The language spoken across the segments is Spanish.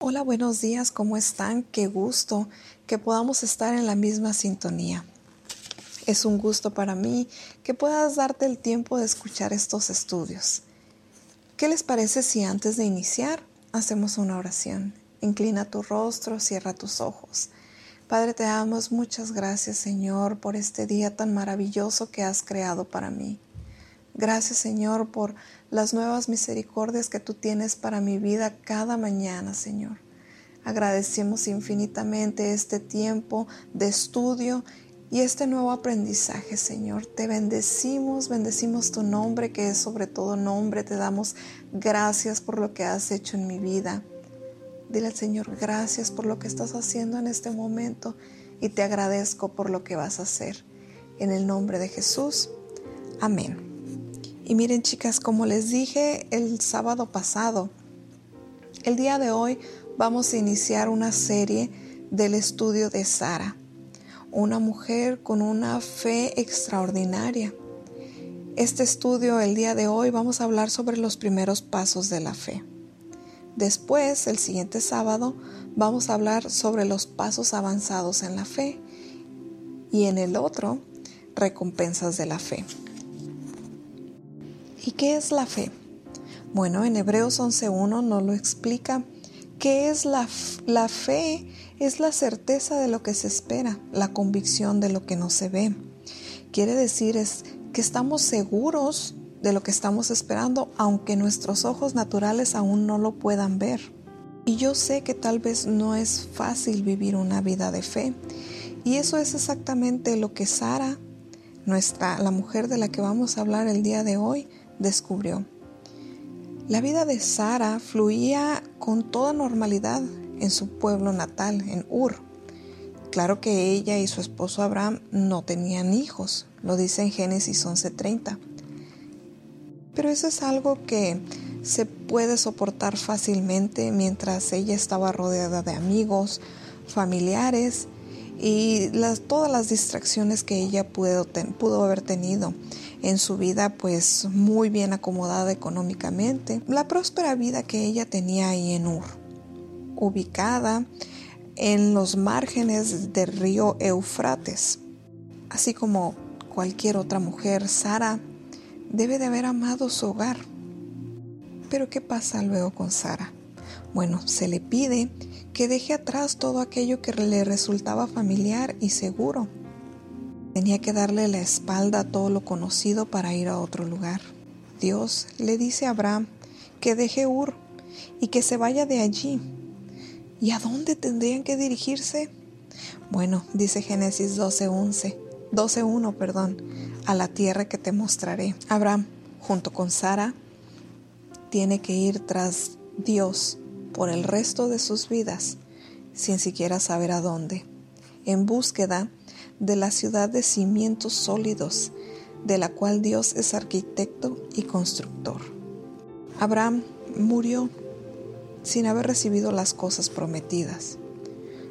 Hola, buenos días, ¿cómo están? Qué gusto que podamos estar en la misma sintonía. Es un gusto para mí que puedas darte el tiempo de escuchar estos estudios. ¿Qué les parece si antes de iniciar hacemos una oración? Inclina tu rostro, cierra tus ojos. Padre, te damos muchas gracias, Señor, por este día tan maravilloso que has creado para mí. Gracias, Señor, por las nuevas misericordias que tú tienes para mi vida cada mañana, Señor. Agradecemos infinitamente este tiempo de estudio y este nuevo aprendizaje, Señor. Te bendecimos, bendecimos tu nombre, que es sobre todo nombre. Te damos gracias por lo que has hecho en mi vida. Dile al Señor, gracias por lo que estás haciendo en este momento y te agradezco por lo que vas a hacer. En el nombre de Jesús. Amén. Y miren chicas, como les dije el sábado pasado, el día de hoy vamos a iniciar una serie del estudio de Sara, una mujer con una fe extraordinaria. Este estudio el día de hoy vamos a hablar sobre los primeros pasos de la fe. Después, el siguiente sábado, vamos a hablar sobre los pasos avanzados en la fe y en el otro, recompensas de la fe. ¿Y qué es la fe? Bueno, en Hebreos 11.1 nos lo explica. ¿Qué es la, la fe? Es la certeza de lo que se espera, la convicción de lo que no se ve. Quiere decir es que estamos seguros de lo que estamos esperando, aunque nuestros ojos naturales aún no lo puedan ver. Y yo sé que tal vez no es fácil vivir una vida de fe. Y eso es exactamente lo que Sara, nuestra, la mujer de la que vamos a hablar el día de hoy, descubrió. La vida de Sara fluía con toda normalidad en su pueblo natal, en Ur. Claro que ella y su esposo Abraham no tenían hijos, lo dice en Génesis 11:30. Pero eso es algo que se puede soportar fácilmente mientras ella estaba rodeada de amigos, familiares y las, todas las distracciones que ella pudo, pudo haber tenido en su vida pues muy bien acomodada económicamente, la próspera vida que ella tenía ahí en Ur, ubicada en los márgenes del río Eufrates. Así como cualquier otra mujer, Sara debe de haber amado su hogar. Pero ¿qué pasa luego con Sara? Bueno, se le pide que deje atrás todo aquello que le resultaba familiar y seguro Tenía que darle la espalda a todo lo conocido para ir a otro lugar. Dios le dice a Abraham que deje Ur y que se vaya de allí. ¿Y a dónde tendrían que dirigirse? Bueno, dice Génesis 12:11, 12:1, perdón, a la tierra que te mostraré. Abraham, junto con Sara, tiene que ir tras Dios por el resto de sus vidas, sin siquiera saber a dónde, en búsqueda de la ciudad de cimientos sólidos, de la cual Dios es arquitecto y constructor. Abraham murió sin haber recibido las cosas prometidas.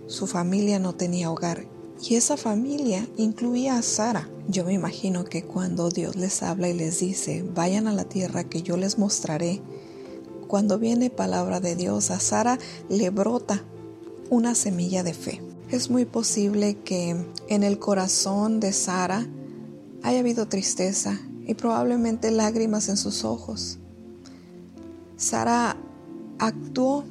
Su familia no tenía hogar y esa familia incluía a Sara. Yo me imagino que cuando Dios les habla y les dice, vayan a la tierra que yo les mostraré, cuando viene palabra de Dios, a Sara le brota una semilla de fe. Es muy posible que en el corazón de Sara haya habido tristeza y probablemente lágrimas en sus ojos. Sara actuó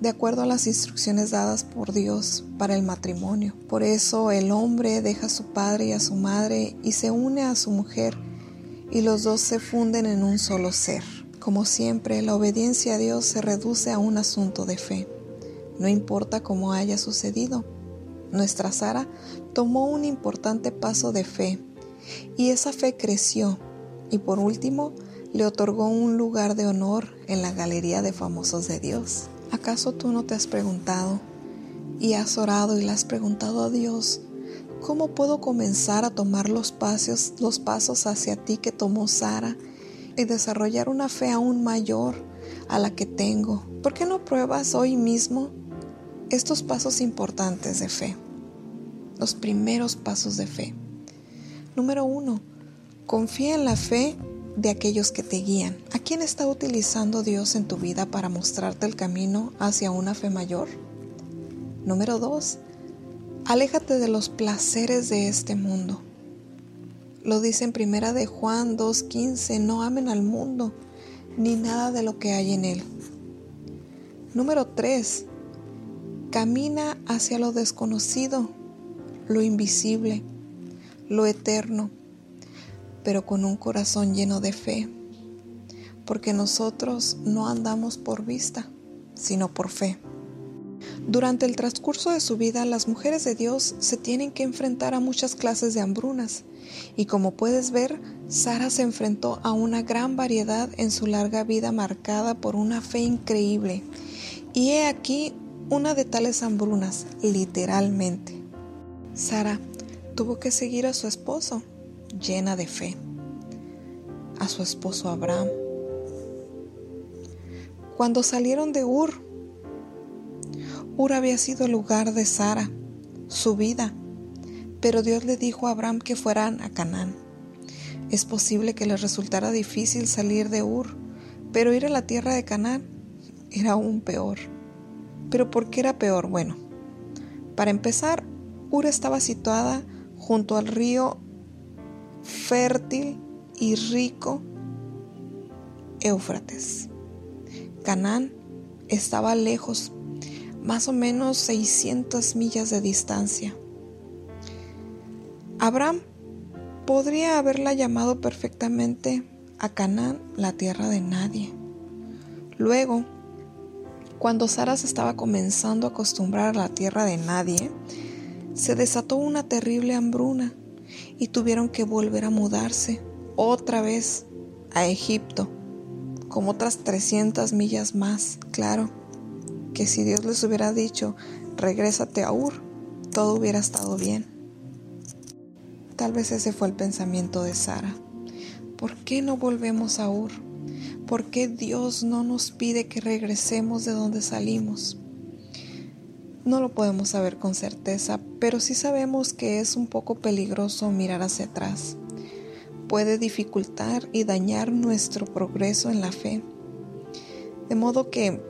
de acuerdo a las instrucciones dadas por Dios para el matrimonio. Por eso el hombre deja a su padre y a su madre y se une a su mujer y los dos se funden en un solo ser. Como siempre, la obediencia a Dios se reduce a un asunto de fe no importa cómo haya sucedido. Nuestra Sara tomó un importante paso de fe y esa fe creció y por último le otorgó un lugar de honor en la galería de famosos de Dios. ¿Acaso tú no te has preguntado y has orado y le has preguntado a Dios, ¿cómo puedo comenzar a tomar los pasos, los pasos hacia ti que tomó Sara y desarrollar una fe aún mayor a la que tengo? ¿Por qué no pruebas hoy mismo estos pasos importantes de fe. Los primeros pasos de fe. Número uno, confía en la fe de aquellos que te guían. ¿A quién está utilizando Dios en tu vida para mostrarte el camino hacia una fe mayor? Número 2. Aléjate de los placeres de este mundo. Lo dice en primera de Juan 2:15, no amen al mundo ni nada de lo que hay en él. Número 3. Camina hacia lo desconocido, lo invisible, lo eterno, pero con un corazón lleno de fe, porque nosotros no andamos por vista, sino por fe. Durante el transcurso de su vida, las mujeres de Dios se tienen que enfrentar a muchas clases de hambrunas, y como puedes ver, Sara se enfrentó a una gran variedad en su larga vida marcada por una fe increíble. Y he aquí una de tales hambrunas, literalmente. Sara tuvo que seguir a su esposo, llena de fe, a su esposo Abraham. Cuando salieron de Ur, Ur había sido el lugar de Sara, su vida, pero Dios le dijo a Abraham que fueran a Canaán. Es posible que les resultara difícil salir de Ur, pero ir a la tierra de Canaán era aún peor. ¿Pero por qué era peor? Bueno, para empezar, Ur estaba situada junto al río fértil y rico Éufrates. Canaán estaba lejos, más o menos 600 millas de distancia. Abraham podría haberla llamado perfectamente a Canaán la tierra de nadie. Luego, cuando Sara se estaba comenzando a acostumbrar a la tierra de nadie, se desató una terrible hambruna y tuvieron que volver a mudarse otra vez a Egipto, como otras 300 millas más. Claro, que si Dios les hubiera dicho, regrésate a Ur, todo hubiera estado bien. Tal vez ese fue el pensamiento de Sara. ¿Por qué no volvemos a Ur? ¿Por qué Dios no nos pide que regresemos de donde salimos? No lo podemos saber con certeza, pero sí sabemos que es un poco peligroso mirar hacia atrás. Puede dificultar y dañar nuestro progreso en la fe. De modo que,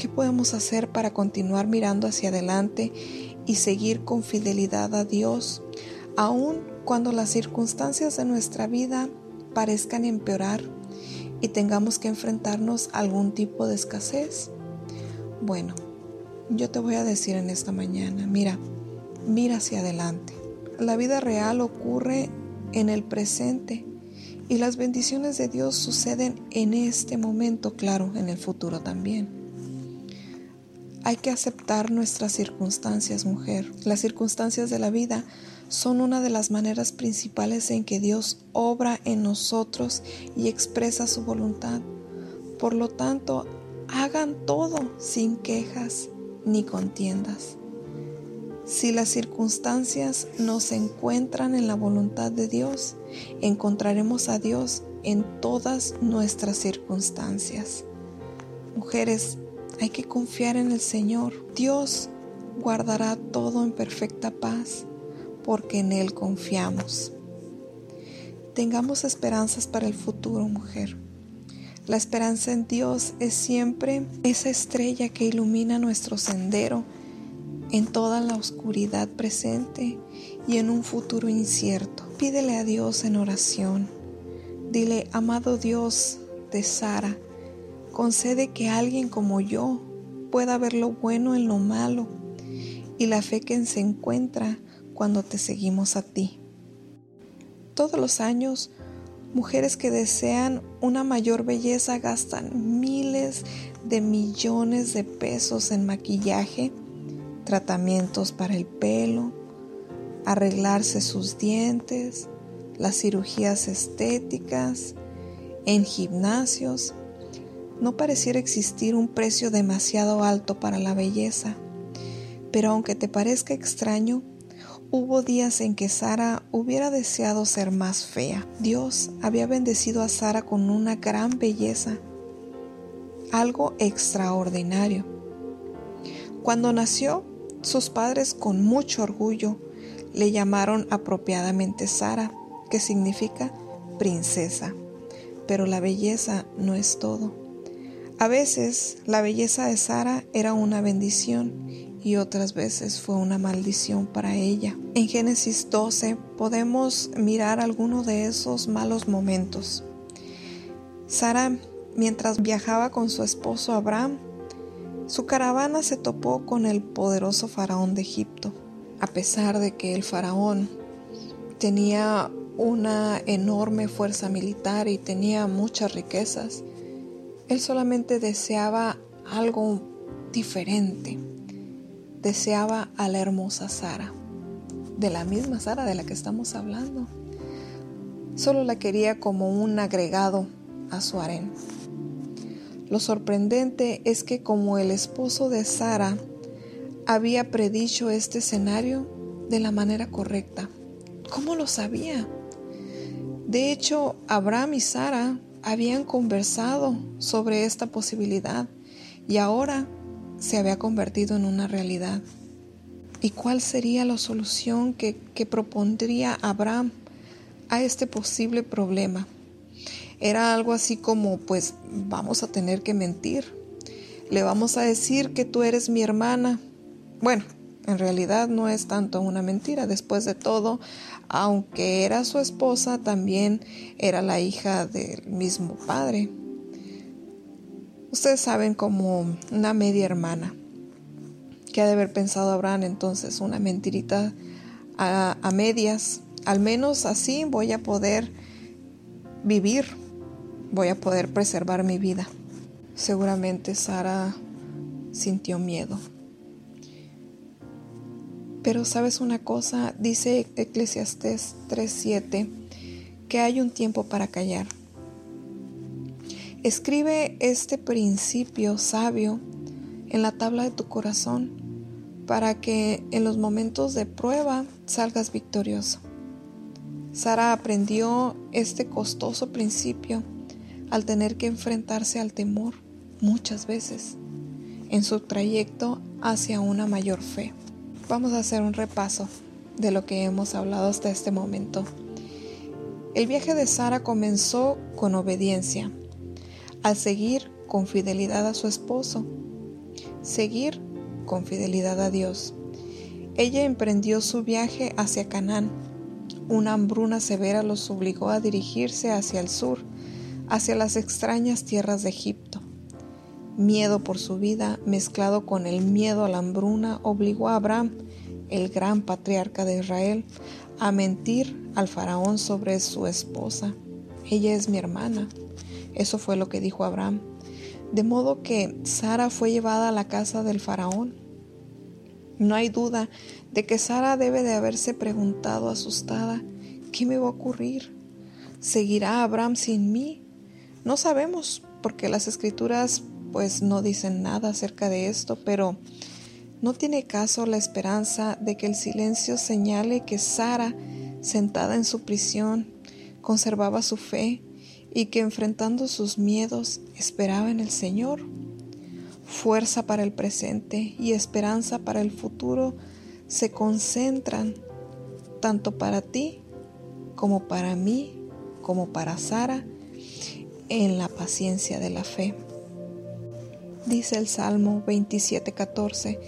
¿qué podemos hacer para continuar mirando hacia adelante y seguir con fidelidad a Dios, aún cuando las circunstancias de nuestra vida parezcan empeorar y tengamos que enfrentarnos a algún tipo de escasez? Bueno, yo te voy a decir en esta mañana, mira, mira hacia adelante. La vida real ocurre en el presente y las bendiciones de Dios suceden en este momento, claro, en el futuro también. Hay que aceptar nuestras circunstancias, mujer. Las circunstancias de la vida son una de las maneras principales en que Dios obra en nosotros y expresa su voluntad. Por lo tanto, hagan todo sin quejas ni contiendas. Si las circunstancias no se encuentran en la voluntad de Dios, encontraremos a Dios en todas nuestras circunstancias. Mujeres, hay que confiar en el Señor. Dios guardará todo en perfecta paz porque en Él confiamos. Tengamos esperanzas para el futuro, mujer. La esperanza en Dios es siempre esa estrella que ilumina nuestro sendero en toda la oscuridad presente y en un futuro incierto. Pídele a Dios en oración. Dile, amado Dios de Sara, concede que alguien como yo pueda ver lo bueno en lo malo y la fe que se encuentra cuando te seguimos a ti. Todos los años, mujeres que desean una mayor belleza gastan miles de millones de pesos en maquillaje, tratamientos para el pelo, arreglarse sus dientes, las cirugías estéticas, en gimnasios. No pareciera existir un precio demasiado alto para la belleza, pero aunque te parezca extraño, Hubo días en que Sara hubiera deseado ser más fea. Dios había bendecido a Sara con una gran belleza, algo extraordinario. Cuando nació, sus padres con mucho orgullo le llamaron apropiadamente Sara, que significa princesa. pero la belleza no es todo. A veces la belleza de Sara era una bendición y otras veces fue una maldición para ella. En Génesis 12 podemos mirar algunos de esos malos momentos. Sara, mientras viajaba con su esposo Abraham, su caravana se topó con el poderoso faraón de Egipto. A pesar de que el faraón tenía una enorme fuerza militar y tenía muchas riquezas, él solamente deseaba algo diferente. Deseaba a la hermosa Sara, de la misma Sara de la que estamos hablando. Solo la quería como un agregado a su harén. Lo sorprendente es que como el esposo de Sara había predicho este escenario de la manera correcta. ¿Cómo lo sabía? De hecho, Abraham y Sara habían conversado sobre esta posibilidad y ahora se había convertido en una realidad. ¿Y cuál sería la solución que, que propondría Abraham a este posible problema? Era algo así como, pues vamos a tener que mentir. Le vamos a decir que tú eres mi hermana. Bueno, en realidad no es tanto una mentira. Después de todo, aunque era su esposa, también era la hija del mismo padre. Ustedes saben como una media hermana. que ha de haber pensado Abraham entonces? Una mentirita a, a medias. Al menos así voy a poder vivir, voy a poder preservar mi vida. Seguramente Sara sintió miedo. Pero sabes una cosa, dice Eclesiastés 3:7, que hay un tiempo para callar. Escribe este principio sabio en la tabla de tu corazón para que en los momentos de prueba salgas victorioso. Sara aprendió este costoso principio al tener que enfrentarse al temor muchas veces en su trayecto hacia una mayor fe. Vamos a hacer un repaso de lo que hemos hablado hasta este momento. El viaje de Sara comenzó con obediencia, al seguir con fidelidad a su esposo, seguir con fidelidad a Dios. Ella emprendió su viaje hacia Canaán. Una hambruna severa los obligó a dirigirse hacia el sur, hacia las extrañas tierras de Egipto. Miedo por su vida, mezclado con el miedo a la hambruna, obligó a Abraham, el gran patriarca de Israel, a mentir al faraón sobre su esposa. Ella es mi hermana. Eso fue lo que dijo Abraham. De modo que Sara fue llevada a la casa del faraón. No hay duda de que Sara debe de haberse preguntado asustada, ¿qué me va a ocurrir? ¿Seguirá Abraham sin mí? No sabemos, porque las escrituras pues no dicen nada acerca de esto, pero no tiene caso la esperanza de que el silencio señale que Sara, sentada en su prisión, conservaba su fe y que enfrentando sus miedos esperaba en el Señor. Fuerza para el presente y esperanza para el futuro se concentran tanto para ti como para mí, como para Sara, en la paciencia de la fe. Dice el Salmo 27:14,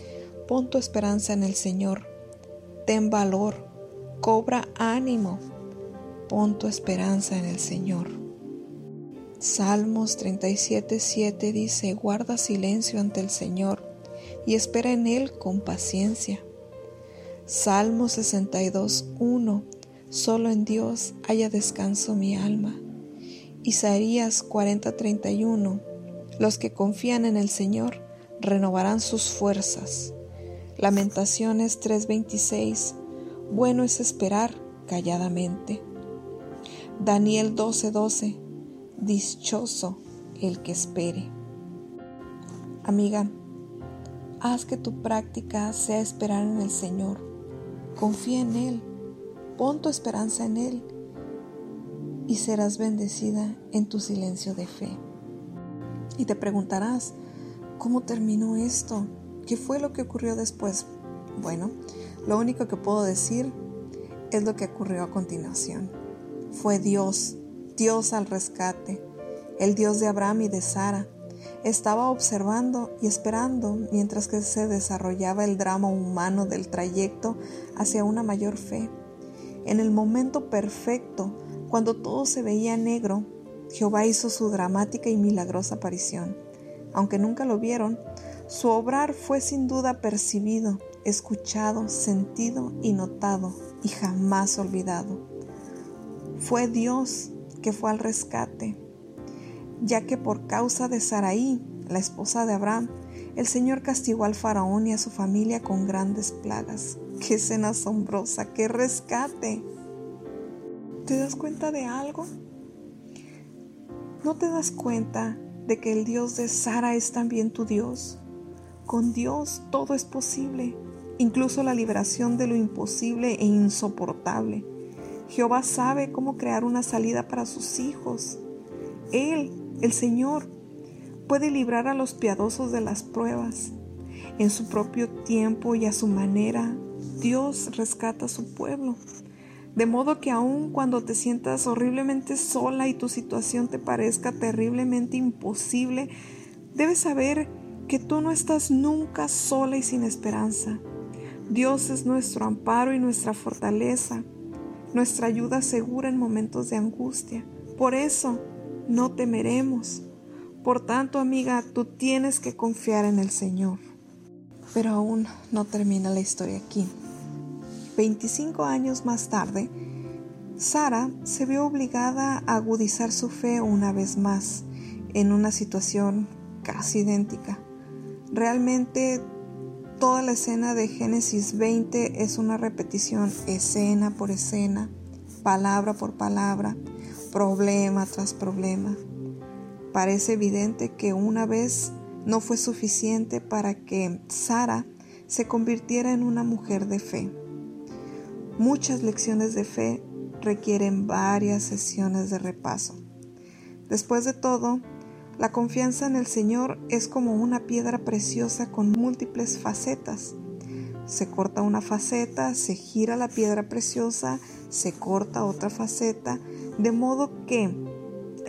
pon tu esperanza en el Señor, ten valor, cobra ánimo, pon tu esperanza en el Señor. Salmos 37:7 dice, guarda silencio ante el Señor y espera en Él con paciencia. Salmo 62:1 Solo en Dios haya descanso mi alma. Isaías 40:31 los que confían en el Señor renovarán sus fuerzas. Lamentaciones 3:26. Bueno es esperar calladamente. Daniel 12:12. Dichoso el que espere. Amiga, haz que tu práctica sea esperar en el Señor. Confía en Él. Pon tu esperanza en Él y serás bendecida en tu silencio de fe. Y te preguntarás, ¿cómo terminó esto? ¿Qué fue lo que ocurrió después? Bueno, lo único que puedo decir es lo que ocurrió a continuación. Fue Dios, Dios al rescate. el Dios de Abraham y de Sara. Estaba observando y esperando mientras que se desarrollaba el drama humano del trayecto hacia una mayor fe. En el momento perfecto, cuando todo se veía negro, Jehová hizo su dramática y milagrosa aparición. Aunque nunca lo vieron, su obrar fue sin duda percibido, escuchado, sentido y notado, y jamás olvidado. Fue Dios que fue al rescate, ya que por causa de Saraí, la esposa de Abraham, el Señor castigó al faraón y a su familia con grandes plagas. ¡Qué escena asombrosa! ¡Qué rescate! ¿Te das cuenta de algo? ¿No te das cuenta de que el Dios de Sara es también tu Dios? Con Dios todo es posible, incluso la liberación de lo imposible e insoportable. Jehová sabe cómo crear una salida para sus hijos. Él, el Señor, puede librar a los piadosos de las pruebas. En su propio tiempo y a su manera, Dios rescata a su pueblo. De modo que aun cuando te sientas horriblemente sola y tu situación te parezca terriblemente imposible, debes saber que tú no estás nunca sola y sin esperanza. Dios es nuestro amparo y nuestra fortaleza, nuestra ayuda segura en momentos de angustia. Por eso no temeremos. Por tanto, amiga, tú tienes que confiar en el Señor. Pero aún no termina la historia aquí. 25 años más tarde, Sara se vio obligada a agudizar su fe una vez más en una situación casi idéntica. Realmente toda la escena de Génesis 20 es una repetición escena por escena, palabra por palabra, problema tras problema. Parece evidente que una vez no fue suficiente para que Sara se convirtiera en una mujer de fe. Muchas lecciones de fe requieren varias sesiones de repaso. Después de todo, la confianza en el Señor es como una piedra preciosa con múltiples facetas. Se corta una faceta, se gira la piedra preciosa, se corta otra faceta, de modo que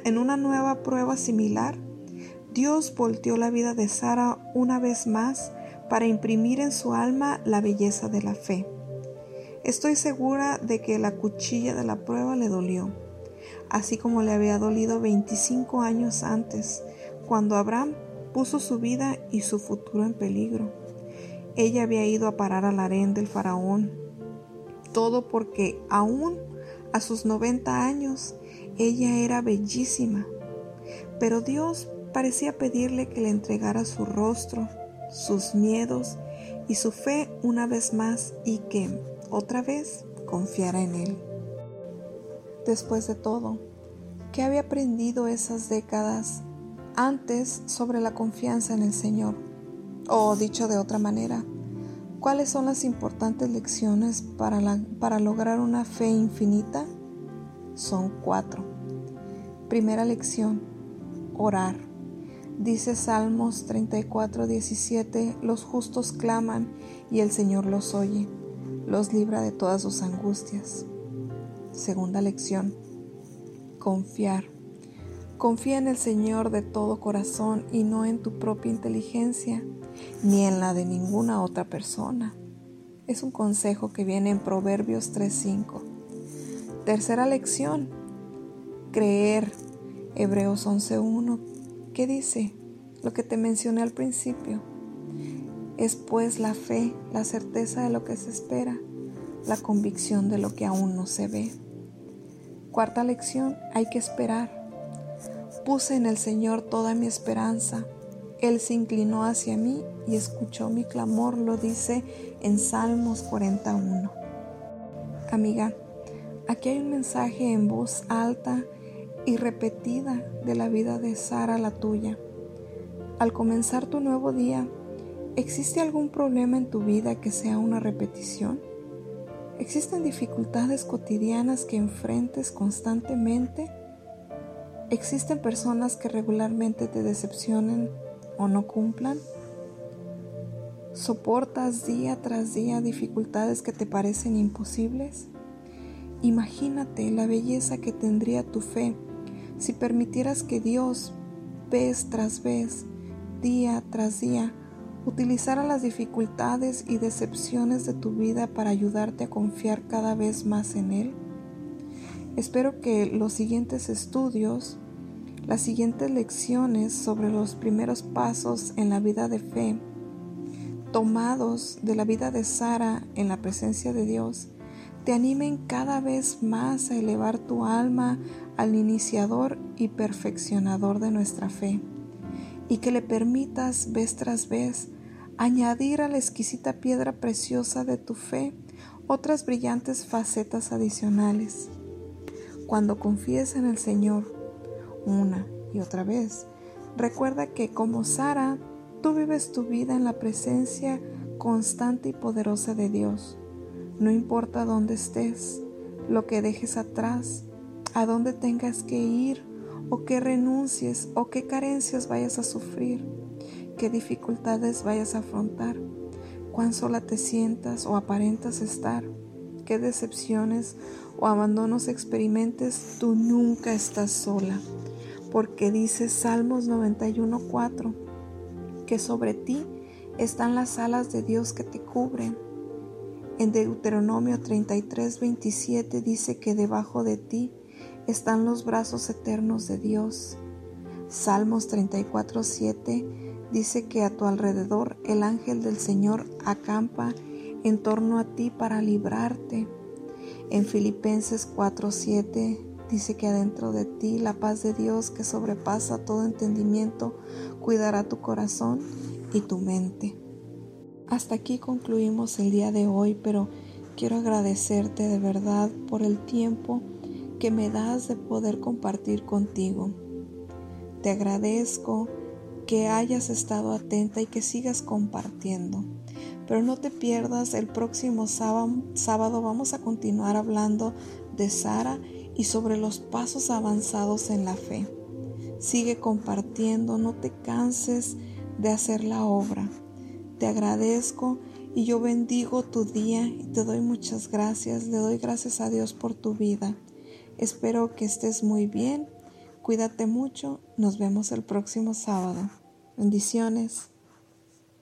en una nueva prueba similar, Dios volteó la vida de Sara una vez más para imprimir en su alma la belleza de la fe. Estoy segura de que la cuchilla de la prueba le dolió, así como le había dolido 25 años antes, cuando Abraham puso su vida y su futuro en peligro. Ella había ido a parar al harén del faraón, todo porque aún a sus 90 años ella era bellísima, pero Dios parecía pedirle que le entregara su rostro, sus miedos y su fe una vez más y que otra vez confiara en Él. Después de todo, ¿qué había aprendido esas décadas antes sobre la confianza en el Señor? O dicho de otra manera, ¿cuáles son las importantes lecciones para, para lograr una fe infinita? Son cuatro. Primera lección, orar. Dice Salmos 34, 17, los justos claman y el Señor los oye los libra de todas sus angustias. Segunda lección, confiar. Confía en el Señor de todo corazón y no en tu propia inteligencia, ni en la de ninguna otra persona. Es un consejo que viene en Proverbios 3.5. Tercera lección, creer. Hebreos 11.1. ¿Qué dice? Lo que te mencioné al principio es pues la fe, la certeza de lo que se espera, la convicción de lo que aún no se ve. Cuarta lección, hay que esperar. Puse en el Señor toda mi esperanza. Él se inclinó hacia mí y escuchó mi clamor, lo dice en Salmos 41. Amiga, aquí hay un mensaje en voz alta y repetida de la vida de Sara, la tuya. Al comenzar tu nuevo día, ¿Existe algún problema en tu vida que sea una repetición? ¿Existen dificultades cotidianas que enfrentes constantemente? ¿Existen personas que regularmente te decepcionen o no cumplan? ¿Soportas día tras día dificultades que te parecen imposibles? Imagínate la belleza que tendría tu fe si permitieras que Dios, vez tras vez, día tras día, utilizara las dificultades y decepciones de tu vida para ayudarte a confiar cada vez más en Él? Espero que los siguientes estudios, las siguientes lecciones sobre los primeros pasos en la vida de fe, tomados de la vida de Sara en la presencia de Dios, te animen cada vez más a elevar tu alma al iniciador y perfeccionador de nuestra fe, y que le permitas vez tras vez añadir a la exquisita piedra preciosa de tu fe otras brillantes facetas adicionales. Cuando confíes en el Señor una y otra vez, recuerda que como Sara, tú vives tu vida en la presencia constante y poderosa de Dios no importa dónde estés, lo que dejes atrás, a dónde tengas que ir, o qué renuncies, o qué carencias vayas a sufrir, qué dificultades vayas a afrontar, cuán sola te sientas o aparentas estar, qué decepciones o abandonos experimentes, tú nunca estás sola, porque dice Salmos 91.4 que sobre ti están las alas de Dios que te cubren en Deuteronomio 33, 27 dice que debajo de ti están los brazos eternos de Dios. Salmos 34, 7 dice que a tu alrededor el ángel del Señor acampa en torno a ti para librarte. En Filipenses 4, 7 dice que adentro de ti la paz de Dios que sobrepasa todo entendimiento cuidará tu corazón y tu mente. Hasta aquí concluimos el día de hoy, pero quiero agradecerte de verdad por el tiempo que me das de poder compartir contigo. Te agradezco que hayas estado atenta y que sigas compartiendo. Pero no te pierdas, el próximo sábado, vamos a continuar hablando de Sara y sobre los pasos avanzados en la fe. Sigue compartiendo, no te canses de hacer la obra. Te agradezco y yo bendigo tu día y te doy muchas gracias. Le doy gracias a Dios por tu vida. Espero que estés muy bien. Cuídate mucho. Nos vemos el próximo sábado. Bendiciones.